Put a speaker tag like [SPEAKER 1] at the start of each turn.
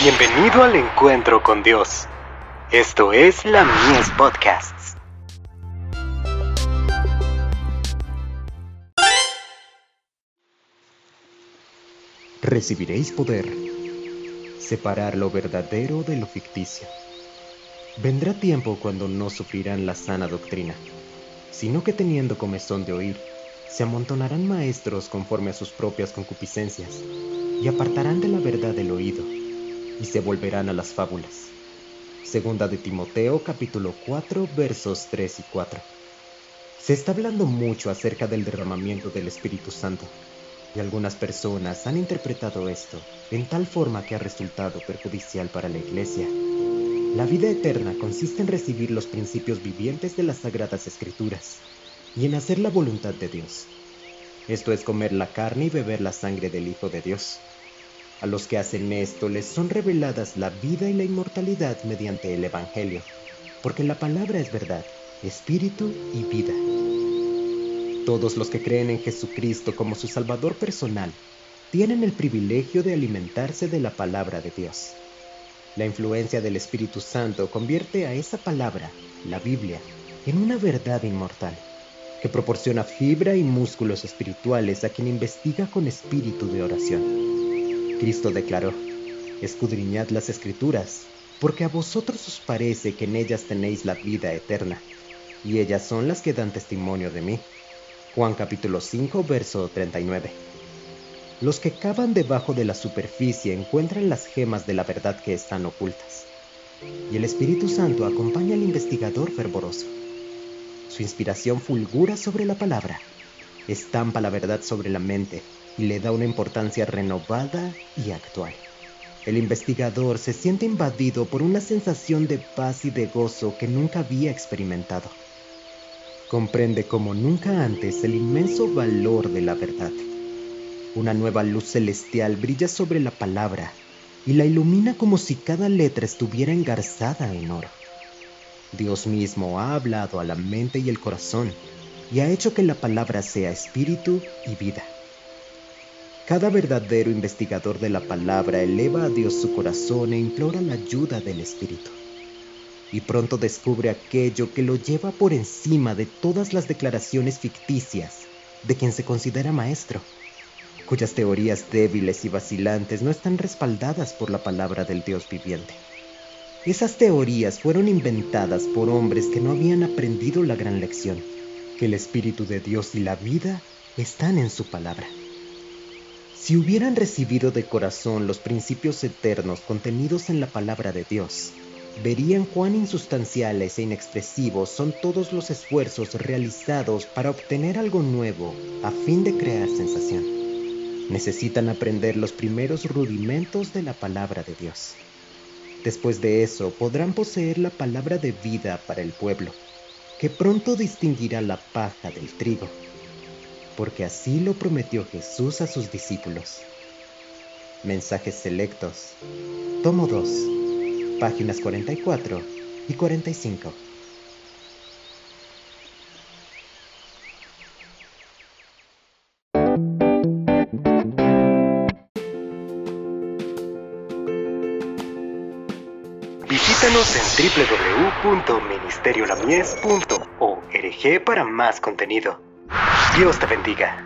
[SPEAKER 1] Bienvenido al encuentro con Dios. Esto es la Mies Podcasts.
[SPEAKER 2] Recibiréis poder. Separar lo verdadero de lo ficticio. Vendrá tiempo cuando no sufrirán la sana doctrina, sino que teniendo comezón de oír, se amontonarán maestros conforme a sus propias concupiscencias, y apartarán de la verdad el oído y se volverán a las fábulas. Segunda de Timoteo capítulo 4 versos 3 y 4. Se está hablando mucho acerca del derramamiento del Espíritu Santo, y algunas personas han interpretado esto en tal forma que ha resultado perjudicial para la Iglesia. La vida eterna consiste en recibir los principios vivientes de las Sagradas Escrituras y en hacer la voluntad de Dios. Esto es comer la carne y beber la sangre del Hijo de Dios. A los que hacen esto les son reveladas la vida y la inmortalidad mediante el Evangelio, porque la palabra es verdad, espíritu y vida. Todos los que creen en Jesucristo como su Salvador personal tienen el privilegio de alimentarse de la palabra de Dios. La influencia del Espíritu Santo convierte a esa palabra, la Biblia, en una verdad inmortal, que proporciona fibra y músculos espirituales a quien investiga con espíritu de oración. Cristo declaró, escudriñad las escrituras, porque a vosotros os parece que en ellas tenéis la vida eterna, y ellas son las que dan testimonio de mí. Juan capítulo 5, verso 39. Los que cavan debajo de la superficie encuentran las gemas de la verdad que están ocultas, y el Espíritu Santo acompaña al investigador fervoroso. Su inspiración fulgura sobre la palabra, estampa la verdad sobre la mente y le da una importancia renovada y actual. El investigador se siente invadido por una sensación de paz y de gozo que nunca había experimentado. Comprende como nunca antes el inmenso valor de la verdad. Una nueva luz celestial brilla sobre la palabra y la ilumina como si cada letra estuviera engarzada en oro. Dios mismo ha hablado a la mente y el corazón y ha hecho que la palabra sea espíritu y vida. Cada verdadero investigador de la palabra eleva a Dios su corazón e implora la ayuda del Espíritu. Y pronto descubre aquello que lo lleva por encima de todas las declaraciones ficticias de quien se considera maestro, cuyas teorías débiles y vacilantes no están respaldadas por la palabra del Dios viviente. Esas teorías fueron inventadas por hombres que no habían aprendido la gran lección, que el Espíritu de Dios y la vida están en su palabra. Si hubieran recibido de corazón los principios eternos contenidos en la palabra de Dios, verían cuán insustanciales e inexpresivos son todos los esfuerzos realizados para obtener algo nuevo a fin de crear sensación. Necesitan aprender los primeros rudimentos de la palabra de Dios. Después de eso podrán poseer la palabra de vida para el pueblo, que pronto distinguirá la paja del trigo porque así lo prometió Jesús a sus discípulos. Mensajes selectos. Tomo 2. Páginas 44 y 45.
[SPEAKER 1] Visítanos en www.ministeriolamies.org para más contenido. Dios te bendiga.